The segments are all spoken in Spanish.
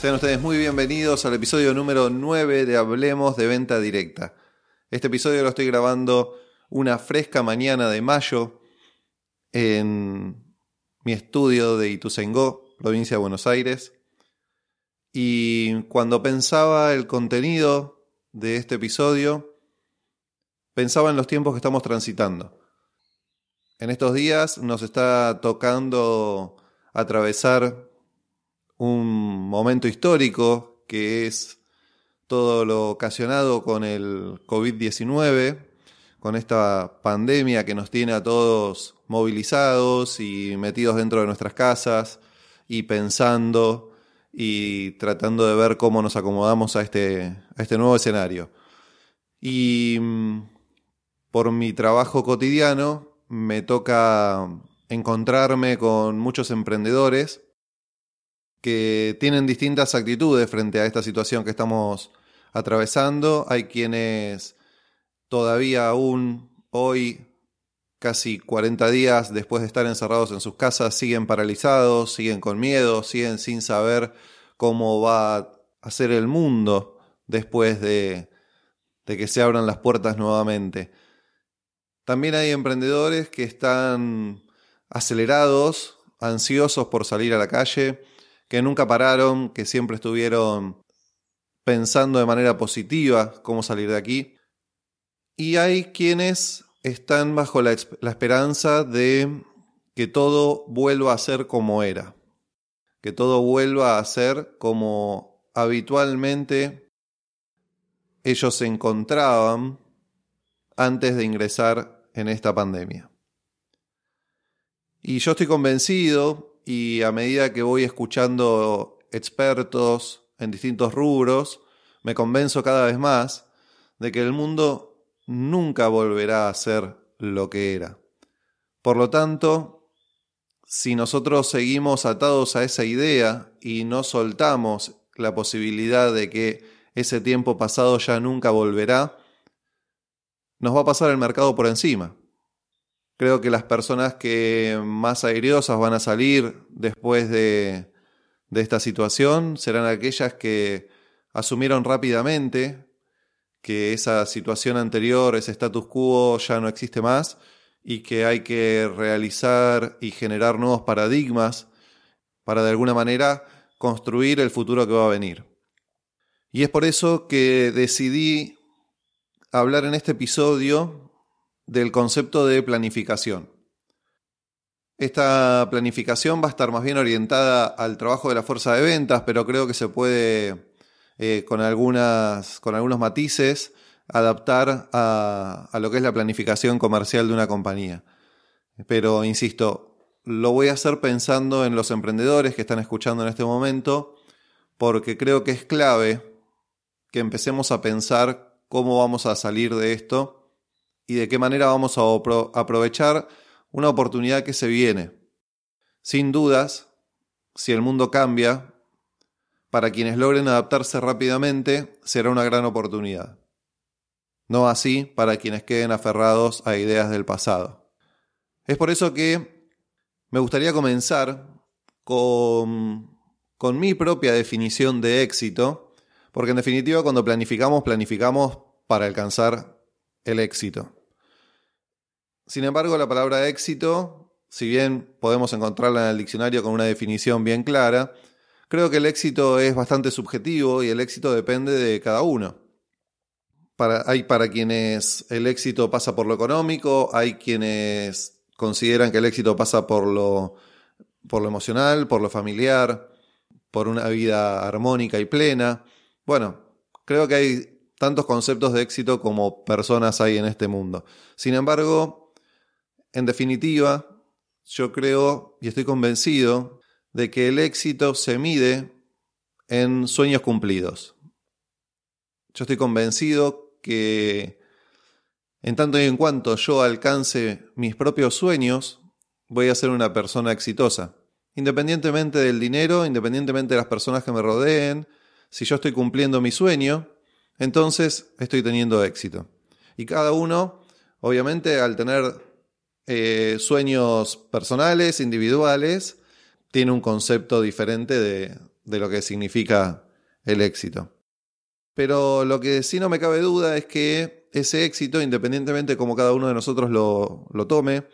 Sean ustedes muy bienvenidos al episodio número 9 de Hablemos de Venta Directa. Este episodio lo estoy grabando una fresca mañana de mayo en mi estudio de Ituzaingó, provincia de Buenos Aires. Y cuando pensaba el contenido de este episodio, pensaba en los tiempos que estamos transitando. En estos días nos está tocando atravesar un momento histórico que es todo lo ocasionado con el COVID-19, con esta pandemia que nos tiene a todos movilizados y metidos dentro de nuestras casas y pensando y tratando de ver cómo nos acomodamos a este, a este nuevo escenario. Y mm, por mi trabajo cotidiano me toca encontrarme con muchos emprendedores que tienen distintas actitudes frente a esta situación que estamos atravesando. Hay quienes todavía aún hoy, casi 40 días después de estar encerrados en sus casas, siguen paralizados, siguen con miedo, siguen sin saber cómo va a ser el mundo después de, de que se abran las puertas nuevamente. También hay emprendedores que están acelerados, ansiosos por salir a la calle, que nunca pararon, que siempre estuvieron pensando de manera positiva cómo salir de aquí. Y hay quienes están bajo la, esperanza de que todo vuelva a ser como era, que todo vuelva a ser como habitualmente ellos se encontraban antes de ingresar en esta pandemia. Y yo estoy convencido y a medida que voy escuchando expertos en distintos rubros, me convenzo cada vez más de que el mundo nunca volverá a ser lo que era. Por lo tanto, si nosotros seguimos atados a esa idea y no soltamos la posibilidad de que ese tiempo pasado ya nunca volverá, nos va a pasar el mercado por encima. Creo que las personas que más airiosas van a salir después de, de esta situación serán aquellas que asumieron rápidamente que esa situación anterior, ese status quo ya no existe más y que hay que realizar y generar nuevos paradigmas para de alguna manera construir el futuro que va a venir. Y es por eso que decidí hablar en este episodio del concepto de planificación. Esta planificación va a estar más bien orientada al trabajo de la fuerza de ventas, pero creo que se puede, eh, con, algunas, con algunos matices, adaptar a, a lo que es la planificación comercial de una compañía. Pero, insisto, lo voy a hacer pensando en los emprendedores que están escuchando en este momento, porque creo que es clave que empecemos a pensar cómo vamos a salir de esto y de qué manera vamos a aprovechar una oportunidad que se viene. Sin dudas, si el mundo cambia, para quienes logren adaptarse rápidamente, será una gran oportunidad. No así para quienes queden aferrados a ideas del pasado. Es por eso que me gustaría comenzar con, con mi propia definición de éxito, porque en definitiva cuando planificamos, planificamos para alcanzar el éxito. Sin embargo, la palabra éxito, si bien podemos encontrarla en el diccionario con una definición bien clara, creo que el éxito es bastante subjetivo y el éxito depende de cada uno. hay para quienes el éxito pasa por lo económico, hay quienes consideran que el éxito pasa por lo, por lo emocional, por lo familiar, por una vida armónica y plena. Bueno, creo que hay tantos conceptos de éxito como personas hay en este mundo. Sin embargo, en definitiva, yo creo y estoy convencido de que el éxito se mide en sueños cumplidos. Yo estoy convencido que en tanto y en cuanto yo alcance mis propios sueños, voy a ser una persona exitosa. Independientemente del dinero, independientemente de las personas que me rodeen, si yo estoy cumpliendo mi sueño, entonces estoy teniendo éxito. Y cada uno, obviamente, al tener eh, sueños personales, individuales, tiene un concepto diferente de, de lo que significa el éxito. Pero lo que sí no me cabe duda es que ese éxito, independientemente de cómo cada uno de nosotros lo, lo tome,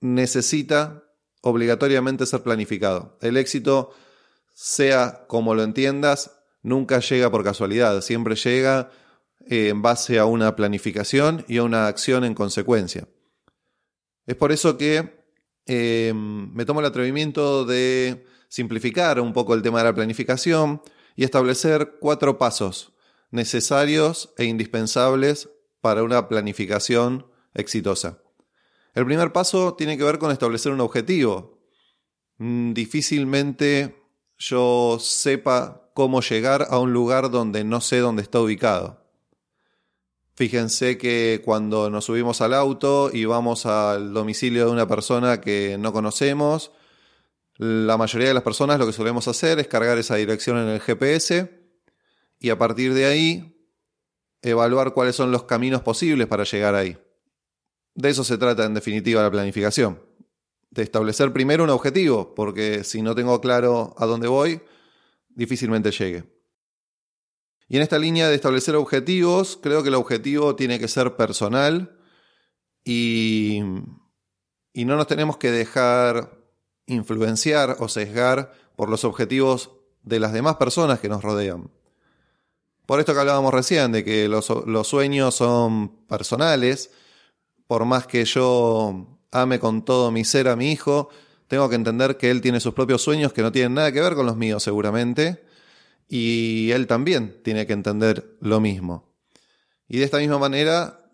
necesita obligatoriamente ser planificado. El éxito, sea como lo entiendas, nunca llega por casualidad, siempre llega eh, en base a una planificación y a una acción en consecuencia. Es por eso que eh, me tomo el atrevimiento de simplificar un poco el tema de la planificación y establecer cuatro pasos necesarios e indispensables para una planificación exitosa. El primer paso tiene que ver con establecer un objetivo. Mm, difícilmente yo sepa cómo llegar a un lugar donde no sé dónde está ubicado. Fíjense que cuando nos subimos al auto y vamos al domicilio de una persona que no conocemos, la mayoría de las personas lo que solemos hacer es cargar esa dirección en el GPS y a partir de ahí evaluar cuáles son los caminos posibles para llegar ahí. De eso se trata en definitiva la planificación. De establecer primero un objetivo, porque si no tengo claro a dónde voy, difícilmente llegue. Y en esta línea de establecer objetivos, creo que el objetivo tiene que ser personal y, y no nos tenemos que dejar influenciar o sesgar por los objetivos de las demás personas que nos rodean. Por esto que hablábamos recién, de que los, sueños son personales, por más que yo ame con todo mi ser a mi hijo, tengo que entender que él tiene sus propios sueños que no tienen nada que ver con los míos seguramente, y él también tiene que entender lo mismo. Y de esta misma manera,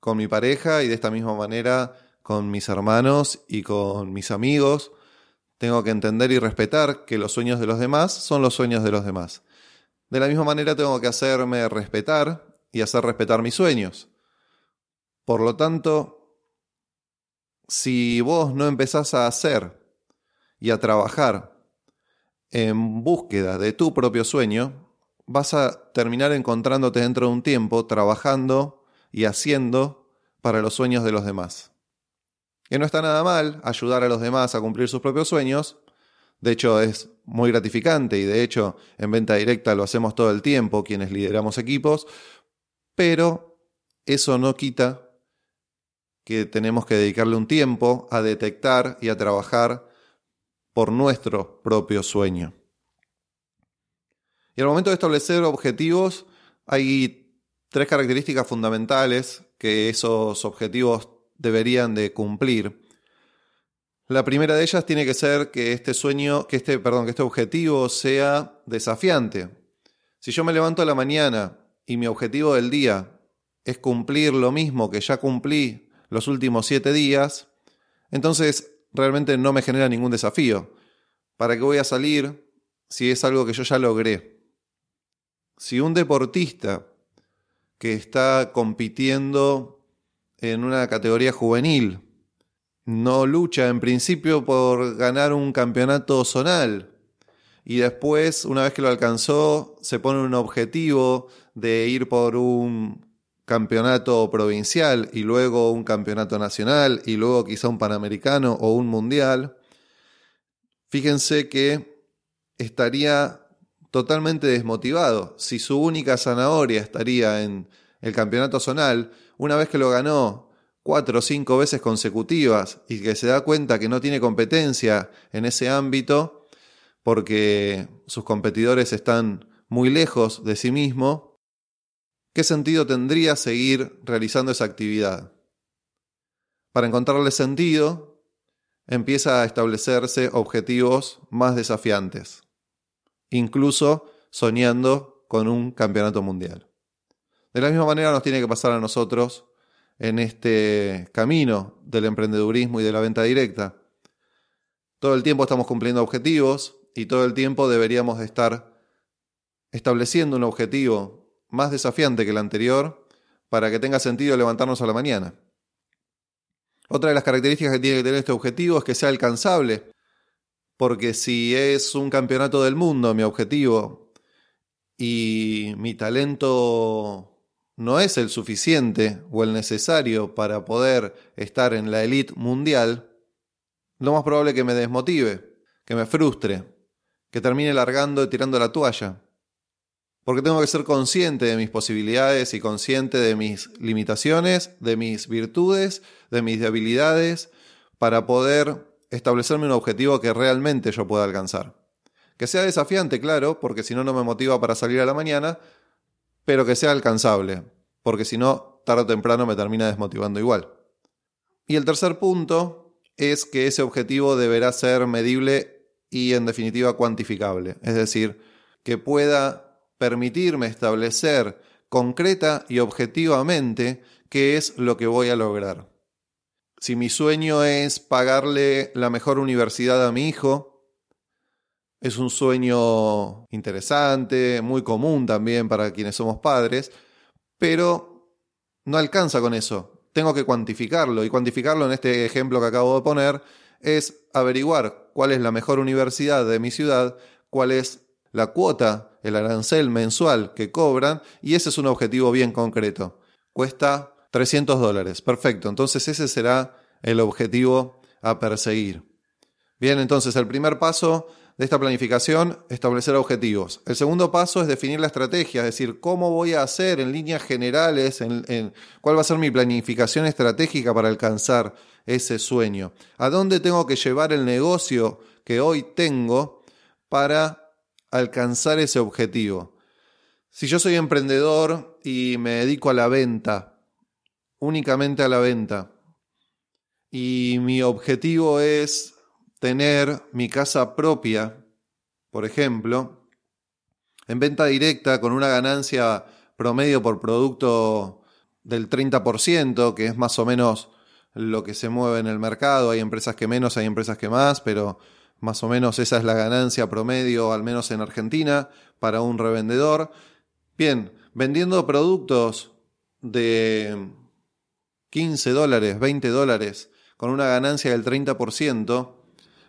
con mi pareja, y de esta misma manera, con mis hermanos y con mis amigos, tengo que entender y respetar que los sueños de los demás son los sueños de los demás. De la misma manera tengo que hacerme respetar y hacer respetar mis sueños. Por lo tanto, si vos no empezás a hacer y a trabajar en búsqueda de tu propio sueño, vas a terminar encontrándote dentro de un tiempo trabajando y haciendo para los sueños de los demás. Que no está nada mal ayudar a los demás a cumplir sus propios sueños. De hecho, es muy gratificante y de hecho en venta directa lo hacemos todo el tiempo quienes lideramos equipos, pero eso no quita que tenemos que dedicarle un tiempo a detectar y a trabajar por nuestro propio sueño. Y al momento de establecer objetivos, hay tres características fundamentales que esos objetivos deberían de cumplir. La primera de ellas tiene que ser que este sueño, que este, perdón, que este objetivo sea desafiante. Si yo me levanto a la mañana y mi objetivo del día es cumplir lo mismo que ya cumplí los últimos siete días, entonces realmente no me genera ningún desafío. ¿Para qué voy a salir si es algo que yo ya logré? Si un deportista que está compitiendo en una categoría juvenil. No lucha en principio por ganar un campeonato zonal. Y después, una vez que lo alcanzó, se pone un objetivo de ir por un campeonato provincial y luego un campeonato nacional y luego quizá un panamericano o un mundial. Fíjense que estaría totalmente desmotivado si su única zanahoria estaría en el campeonato zonal una vez que lo ganó cuatro o cinco veces consecutivas y que se da cuenta que no tiene competencia en ese ámbito porque sus competidores están muy lejos de sí mismo, ¿qué sentido tendría seguir realizando esa actividad? Para encontrarle sentido, empieza a establecerse objetivos más desafiantes, incluso soñando con un campeonato mundial. De la misma manera nos tiene que pasar a nosotros en este camino del emprendedurismo y de la venta directa. Todo el tiempo estamos cumpliendo objetivos y todo el tiempo deberíamos estar estableciendo un objetivo más desafiante que el anterior para que tenga sentido levantarnos a la mañana. Otra de las características que tiene que tener este objetivo es que sea alcanzable, porque si es un campeonato del mundo mi objetivo y mi talento no es el suficiente o el necesario para poder estar en la elite mundial, lo más probable es que me desmotive, que me frustre, que termine largando y tirando la toalla. Porque tengo que ser consciente de mis posibilidades y consciente de mis limitaciones, de mis virtudes, de mis debilidades, para poder establecerme un objetivo que realmente yo pueda alcanzar. Que sea desafiante, claro, porque si no, no me motiva para salir a la mañana, pero que sea alcanzable, porque si no, tarde o temprano me termina desmotivando igual. Y el tercer punto es que ese objetivo deberá ser medible y en definitiva cuantificable, es decir, que pueda permitirme establecer concreta y objetivamente qué es lo que voy a lograr. Si mi sueño es pagarle la mejor universidad a mi hijo, es un sueño interesante, muy común también para quienes somos padres, pero no alcanza con eso. Tengo que cuantificarlo y cuantificarlo en este ejemplo que acabo de poner es averiguar cuál es la mejor universidad de mi ciudad, cuál es la cuota, el arancel mensual que cobran y ese es un objetivo bien concreto. Cuesta 300 dólares. Perfecto. Entonces ese será el objetivo a perseguir. Bien, entonces el primer paso de esta planificación, establecer objetivos. El segundo paso es definir la estrategia, es decir, cómo voy a hacer en líneas generales, en, cuál va a ser mi planificación estratégica para alcanzar ese sueño. ¿A dónde tengo que llevar el negocio que hoy tengo para alcanzar ese objetivo? Si yo soy emprendedor y me dedico a la venta, únicamente a la venta, y mi objetivo es tener mi casa propia, por ejemplo, en venta directa con una ganancia promedio por producto del 30%, que es más o menos lo que se mueve en el mercado. Hay empresas que menos, hay empresas que más, pero más o menos esa es la ganancia promedio, al menos en Argentina, para un revendedor. Bien, vendiendo productos de 15 dólares, 20 dólares, con una ganancia del 30%,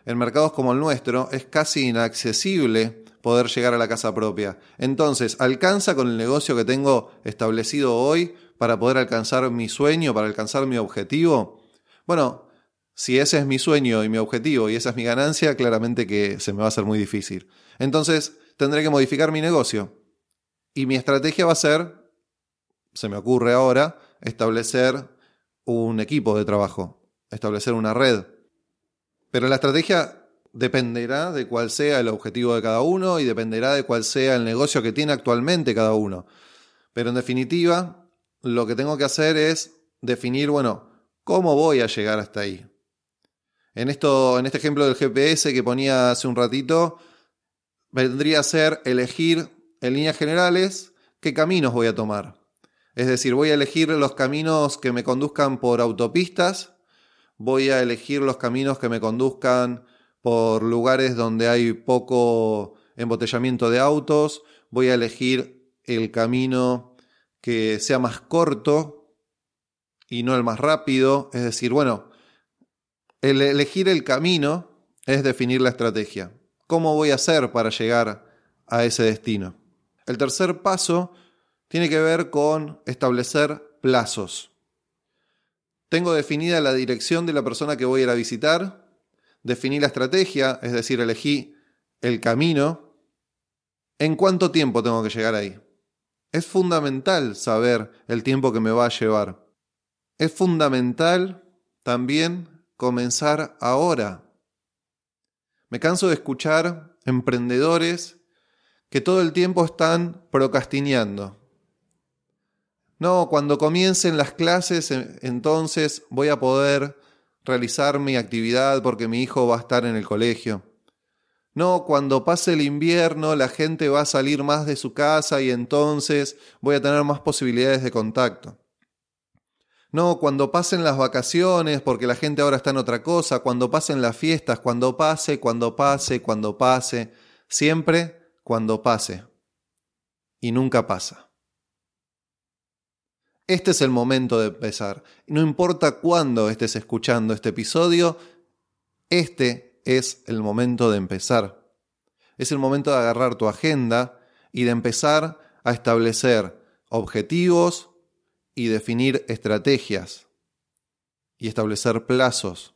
en mercados como el nuestro es casi inaccesible poder llegar a la casa propia. Entonces, ¿alcanza con el negocio que tengo establecido hoy para poder alcanzar mi sueño, para alcanzar mi objetivo? Bueno, si ese es mi sueño y mi objetivo y esa es mi ganancia, claramente que se me va a hacer muy difícil. Entonces, tendré que modificar mi negocio. Y mi estrategia va a ser, se me ocurre ahora, establecer un equipo de trabajo, establecer una red pero la estrategia dependerá de cuál sea el objetivo de cada uno y dependerá de cuál sea el negocio que tiene actualmente cada uno. Pero en definitiva, lo que tengo que hacer es definir, bueno, cómo voy a llegar hasta ahí. En, esto, en este ejemplo del GPS que ponía hace un ratito, vendría a ser elegir en líneas generales qué caminos voy a tomar. Es decir, voy a elegir los caminos que me conduzcan por autopistas voy a elegir los caminos que me conduzcan por lugares donde hay poco embotellamiento de autos, voy a elegir el camino que sea más corto y no el más rápido, es decir, bueno, el elegir el camino es definir la estrategia. ¿Cómo voy a hacer para llegar a ese destino? El tercer paso tiene que ver con establecer plazos. Tengo definida la dirección de la persona que voy a ir a visitar, definí la estrategia, es decir, elegí el camino. ¿En cuánto tiempo tengo que llegar ahí? Es fundamental saber el tiempo que me va a llevar. Es fundamental también comenzar ahora. Me canso de escuchar emprendedores que todo el tiempo están procrastinando. No, cuando comiencen las clases, entonces voy a poder realizar mi actividad porque mi hijo va a estar en el colegio. No, cuando pase el invierno la gente va a salir más de su casa y entonces voy a tener más posibilidades de contacto. No, cuando pasen las vacaciones, porque la gente ahora está en otra cosa, cuando pasen las fiestas, cuando pase, cuando pase, cuando pase, siempre cuando pase. y nunca pasa. Este es el momento de empezar. No importa cuándo estés escuchando este episodio, este es el momento de empezar. Es el momento de agarrar tu agenda y de empezar a establecer objetivos y definir estrategias y establecer plazos.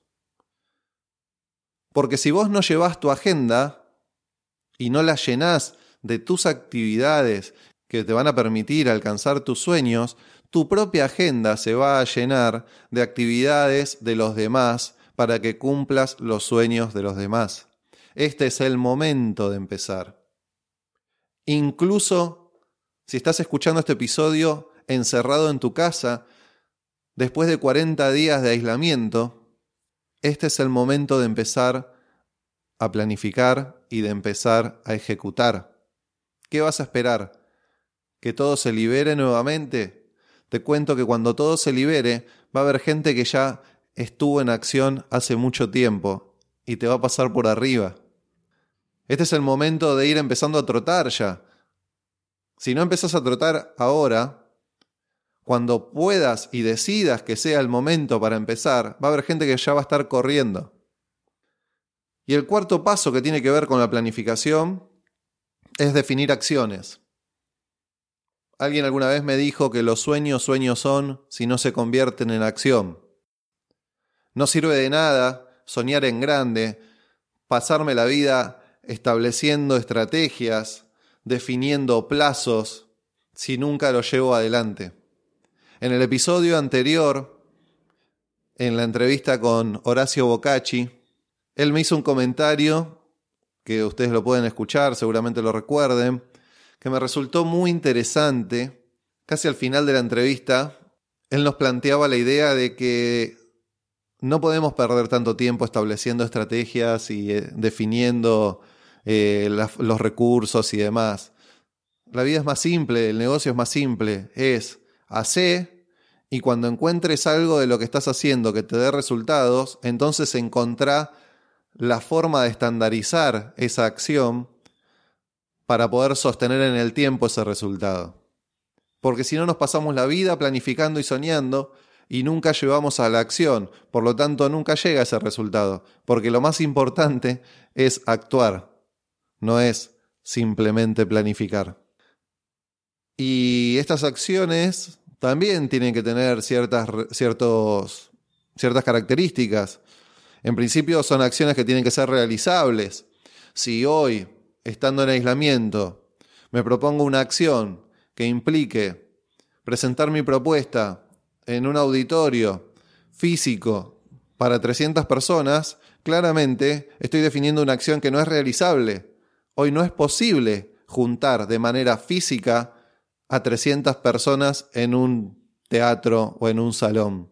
Porque si vos no llevas tu agenda y no la llenás de tus actividades que te van a permitir alcanzar tus sueños, tu propia agenda se va a llenar de actividades de los demás para que cumplas los sueños de los demás. Este es el momento de empezar. Incluso si estás escuchando este episodio encerrado en tu casa, después de 40 días de aislamiento, este es el momento de empezar a planificar y de empezar a ejecutar. ¿Qué vas a esperar? ¿Que todo se libere nuevamente? Te cuento que cuando todo se libere, va a haber gente que ya estuvo en acción hace mucho tiempo y te va a pasar por arriba. Este es el momento de ir empezando a trotar ya. Si no empezás a trotar ahora, cuando puedas y decidas que sea el momento para empezar, va a haber gente que ya va a estar corriendo. Y el cuarto paso que tiene que ver con la planificación es definir acciones. Alguien alguna vez me dijo que los sueños sueños son si no se convierten en acción. No sirve de nada soñar en grande, pasarme la vida estableciendo estrategias, definiendo plazos, si nunca lo llevo adelante. En el episodio anterior, en la entrevista con Horacio Bocacci, él me hizo un comentario que ustedes lo pueden escuchar, seguramente lo recuerden, que me resultó muy interesante. Casi al final de la entrevista, él nos planteaba la idea de que no podemos perder tanto tiempo estableciendo estrategias y eh, definiendo eh, los recursos y demás. La vida es más simple, el negocio es más simple, es hacer y cuando encuentres algo de lo que estás haciendo que te dé resultados, entonces encontrá la forma de estandarizar esa acción para poder sostener en el tiempo ese resultado. Porque si no nos pasamos la vida planificando y soñando y nunca llevamos a la acción, por lo tanto nunca llega ese resultado, porque lo más importante es actuar, no es simplemente planificar. Y estas acciones también tienen que tener ciertas, ciertos, ciertas características. En principio son acciones que tienen que ser realizables. Si hoy, estando en aislamiento, me propongo una acción que implique presentar mi propuesta en un auditorio físico para 300 personas, claramente estoy definiendo una acción que no es realizable. Hoy no es posible juntar de manera física a 300 personas en un teatro o en un salón.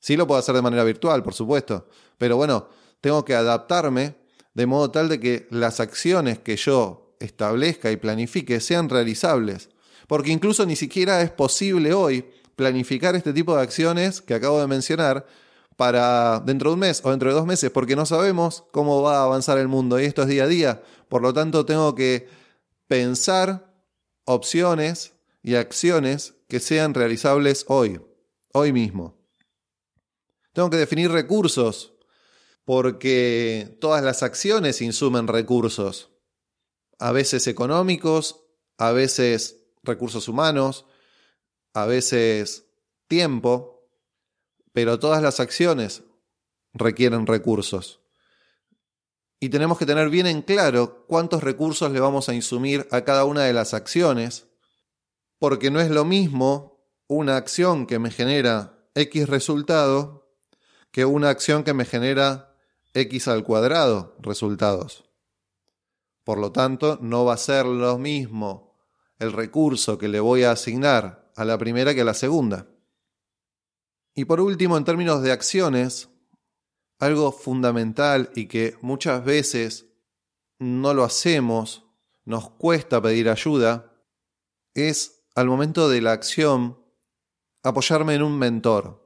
Sí lo puedo hacer de manera virtual, por supuesto, pero bueno, tengo que adaptarme de modo tal de que las acciones que yo establezca y planifique sean realizables. Porque incluso ni siquiera es posible hoy planificar este tipo de acciones que acabo de mencionar para dentro de un mes o dentro de dos meses, porque no sabemos cómo va a avanzar el mundo y esto es día a día. Por lo tanto, tengo que pensar opciones y acciones que sean realizables hoy, hoy mismo. Tengo que definir recursos, porque todas las acciones insumen recursos, a veces económicos, a veces recursos humanos, a veces tiempo, pero todas las acciones requieren recursos. Y tenemos que tener bien en claro cuántos recursos le vamos a insumir a cada una de las acciones, porque no es lo mismo una acción que me genera X resultado que una acción que me genera x al cuadrado resultados. Por lo tanto, no va a ser lo mismo el recurso que le voy a asignar a la primera que a la segunda. Y por último, en términos de acciones, algo fundamental y que muchas veces no lo hacemos, nos cuesta pedir ayuda, es al momento de la acción apoyarme en un mentor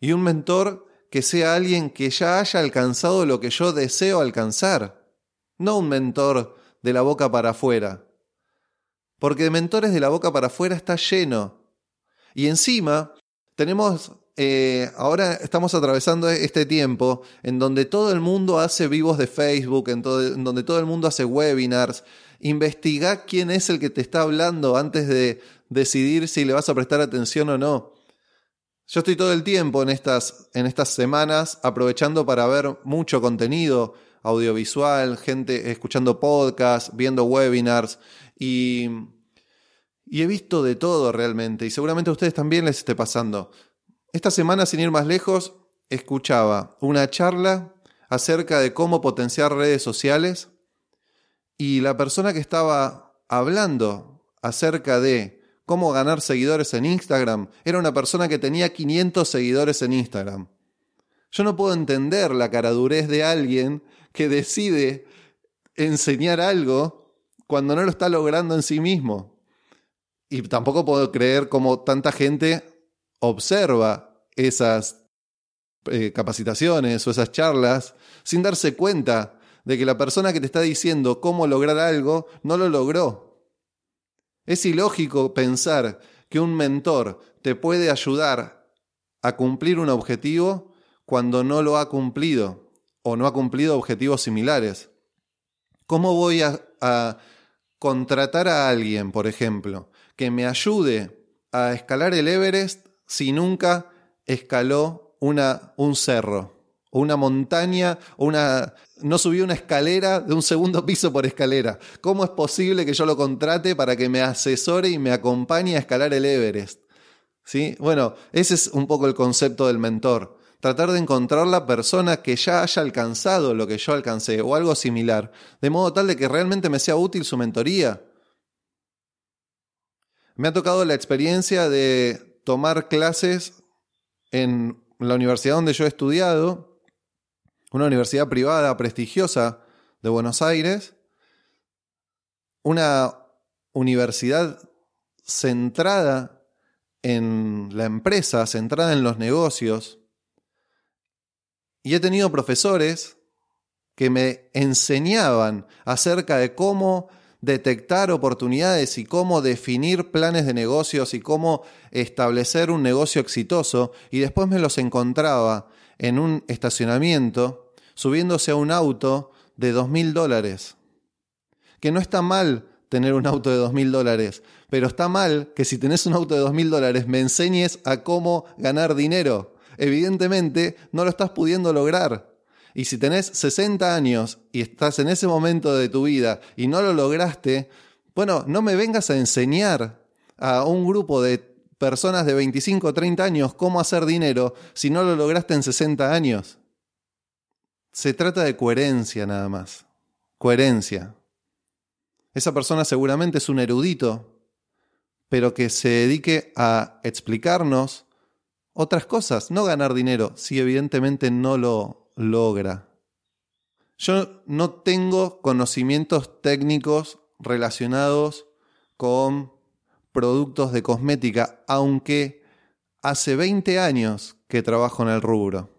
y un mentor que sea alguien que ya haya alcanzado lo que yo deseo alcanzar, no un mentor de la boca para afuera. Porque de mentores de la boca para afuera está lleno. Y encima tenemos, eh, ahora estamos atravesando este tiempo en donde todo el mundo hace vivos de Facebook, en, donde todo el mundo hace webinars. Investiga quién es el que te está hablando antes de decidir si le vas a prestar atención o no. Yo estoy todo el tiempo en estas, en estas semanas aprovechando para ver mucho contenido audiovisual, gente escuchando podcasts, viendo webinars y, y he visto de todo realmente y seguramente a ustedes también les esté pasando. Esta semana, sin ir más lejos, escuchaba una charla acerca de cómo potenciar redes sociales y la persona que estaba hablando acerca de cómo ganar seguidores en Instagram era una persona que tenía 500 seguidores en Instagram. Yo no puedo entender la caradurez de alguien que decide enseñar algo cuando no lo está logrando en sí mismo. Y tampoco puedo creer cómo tanta gente observa esas eh, capacitaciones o esas charlas sin darse cuenta de que la persona que te está diciendo cómo lograr algo no lo logró. Es ilógico pensar que un mentor te puede ayudar a cumplir un objetivo cuando no lo ha cumplido o no ha cumplido objetivos similares. ¿Cómo voy a, contratar a alguien, por ejemplo, que me ayude a escalar el Everest si nunca escaló una, un cerro? o una montaña, o una... no subió una escalera de un segundo piso por escalera. ¿Cómo es posible que yo lo contrate para que me asesore y me acompañe a escalar el Everest? ¿Sí? Bueno, ese es un poco el concepto del mentor. Tratar de encontrar la persona que ya haya alcanzado lo que yo alcancé o algo similar, de modo tal de que realmente me sea útil su mentoría. Me ha tocado la experiencia de tomar clases en la universidad donde yo he estudiado una universidad privada prestigiosa de Buenos Aires, una universidad centrada en la empresa, centrada en los negocios. Y he tenido profesores que me enseñaban acerca de cómo detectar oportunidades y cómo definir planes de negocios y cómo establecer un negocio exitoso y después me los encontraba en un estacionamiento subiéndose a un auto de dos mil dólares. Que no está mal tener un auto de dos mil dólares, pero está mal que si tenés un auto de dos mil dólares me enseñes a cómo ganar dinero. Evidentemente no lo estás pudiendo lograr. Y si tenés 60 años y estás en ese momento de tu vida y no lo lograste, bueno, no me vengas a enseñar a un grupo de personas de 25 o 30 años cómo hacer dinero si no lo lograste en 60 años. Se trata de coherencia nada más. Coherencia. Esa persona seguramente es un erudito, pero que se dedique a explicarnos otras cosas, no ganar dinero, si evidentemente no lo logra. Yo no tengo conocimientos técnicos relacionados con productos de cosmética, aunque hace 20 años que trabajo en el rubro.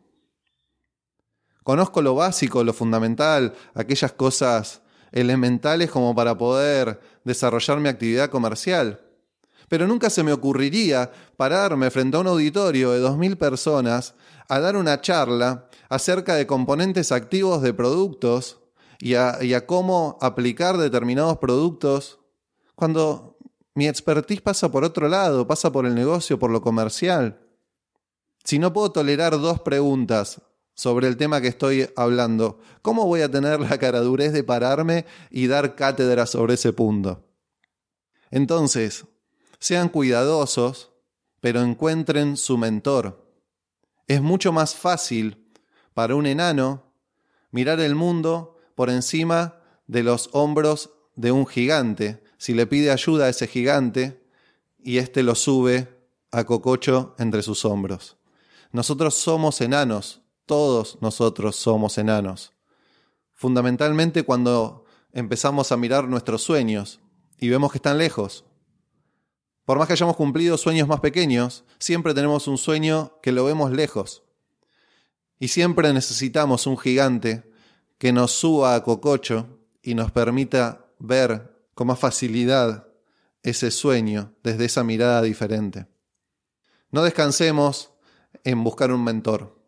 Conozco lo básico, lo fundamental, aquellas cosas elementales como para poder desarrollar mi actividad comercial. Pero nunca se me ocurriría pararme frente a un auditorio de 2.000 personas a dar una charla acerca de componentes activos de productos y a, cómo aplicar determinados productos cuando mi expertise pasa por otro lado, pasa por el negocio, por lo comercial. Si no puedo tolerar dos preguntas sobre el tema que estoy hablando, ¿cómo voy a tener la caradurez de pararme y dar cátedra sobre ese punto? Entonces, sean cuidadosos, pero encuentren su mentor. Es mucho más fácil para un enano mirar el mundo por encima de los hombros de un gigante, si le pide ayuda a ese gigante y éste lo sube a cococho entre sus hombros. Nosotros somos enanos, todos nosotros somos enanos. Fundamentalmente cuando empezamos a mirar nuestros sueños y vemos que están lejos. Por más que hayamos cumplido sueños más pequeños, siempre tenemos un sueño que lo vemos lejos. Y siempre necesitamos un gigante que nos suba a cococho y nos permita ver con más facilidad ese sueño desde esa mirada diferente. No descansemos en buscar un mentor,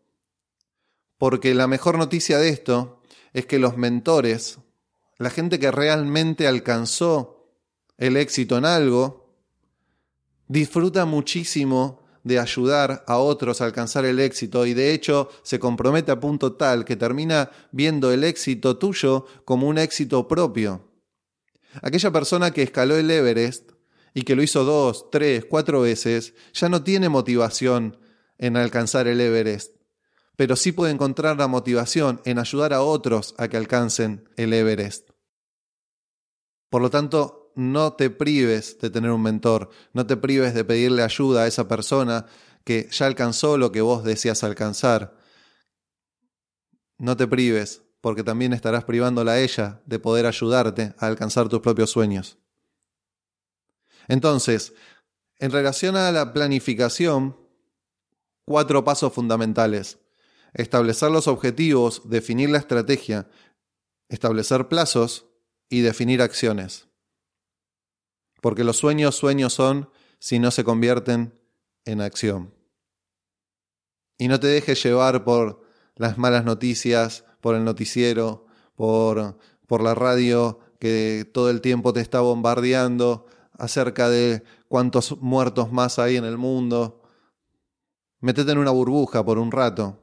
porque la mejor noticia de esto es que los mentores, la gente que realmente alcanzó el éxito en algo, disfruta muchísimo de ayudar a otros a alcanzar el éxito y de hecho se compromete a punto tal que termina viendo el éxito tuyo como un éxito propio. Aquella persona que escaló el Everest y que lo hizo dos, tres, cuatro veces, ya no tiene motivación en alcanzar el Everest, pero sí puede encontrar la motivación en ayudar a otros a que alcancen el Everest. Por lo tanto, no te prives de tener un mentor, no te prives de pedirle ayuda a esa persona que ya alcanzó lo que vos deseas alcanzar. No te prives, porque también estarás privándola a ella de poder ayudarte a alcanzar tus propios sueños. Entonces, en relación a la planificación, cuatro pasos fundamentales. Establecer los objetivos, definir la estrategia, establecer plazos y definir acciones. Porque los sueños sueños son si no se convierten en acción. Y no te dejes llevar por las malas noticias, por el noticiero, por, por la radio que todo el tiempo te está bombardeando acerca de cuántos muertos más hay en el mundo. Metete en una burbuja por un rato.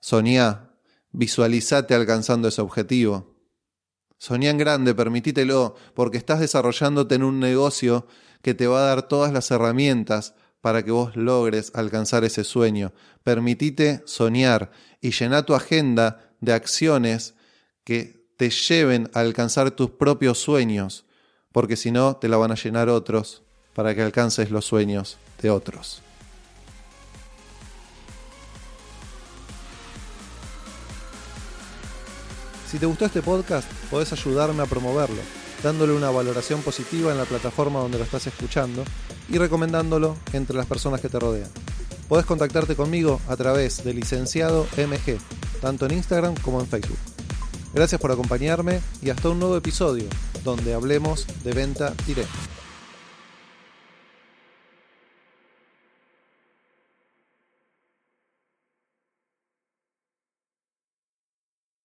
Soñá, visualizate alcanzando ese objetivo. Soñá grande, permitítelo, porque estás desarrollándote en un negocio que te va a dar todas las herramientas para que vos logres alcanzar ese sueño. Permitite soñar y llena tu agenda de acciones que te lleven a alcanzar tus propios sueños, porque si no te la van a llenar otros para que alcances los sueños de otros. Si te gustó este podcast, podés ayudarme a promoverlo, dándole una valoración positiva en la plataforma donde lo estás escuchando y recomendándolo entre las personas que te rodean. Podés contactarte conmigo a través de licenciado MG, tanto en Instagram como en Facebook. Gracias por acompañarme y hasta un nuevo episodio donde hablemos de venta directa.